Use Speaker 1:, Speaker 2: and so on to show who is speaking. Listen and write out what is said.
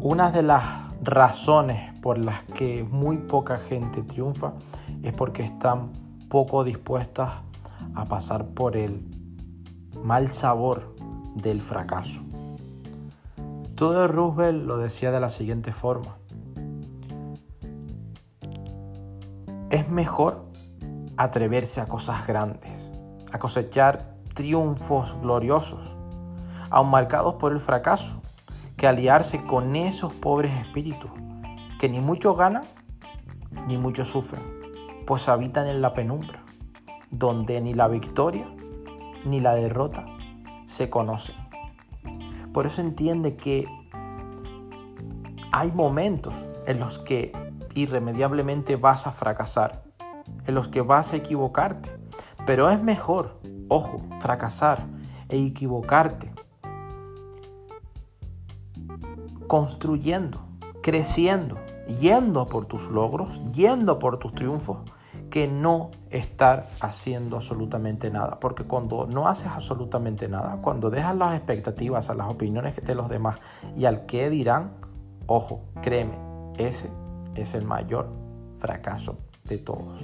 Speaker 1: Una de las razones por las que muy poca gente triunfa es porque están poco dispuestas a pasar por el mal sabor del fracaso. Todo Roosevelt lo decía de la siguiente forma. Es mejor atreverse a cosas grandes, a cosechar triunfos gloriosos, aun marcados por el fracaso, que aliarse con esos pobres espíritus que ni mucho ganan ni mucho sufren, pues habitan en la penumbra, donde ni la victoria ni la derrota se conocen. Por eso entiende que hay momentos en los que irremediablemente vas a fracasar, en los que vas a equivocarte, pero es mejor, ojo, fracasar e equivocarte construyendo, creciendo, yendo por tus logros, yendo por tus triunfos, que no estar haciendo absolutamente nada. Porque cuando no haces absolutamente nada, cuando dejas las expectativas a las opiniones de los demás y al que dirán, ojo, créeme, ese es el mayor fracaso de todos.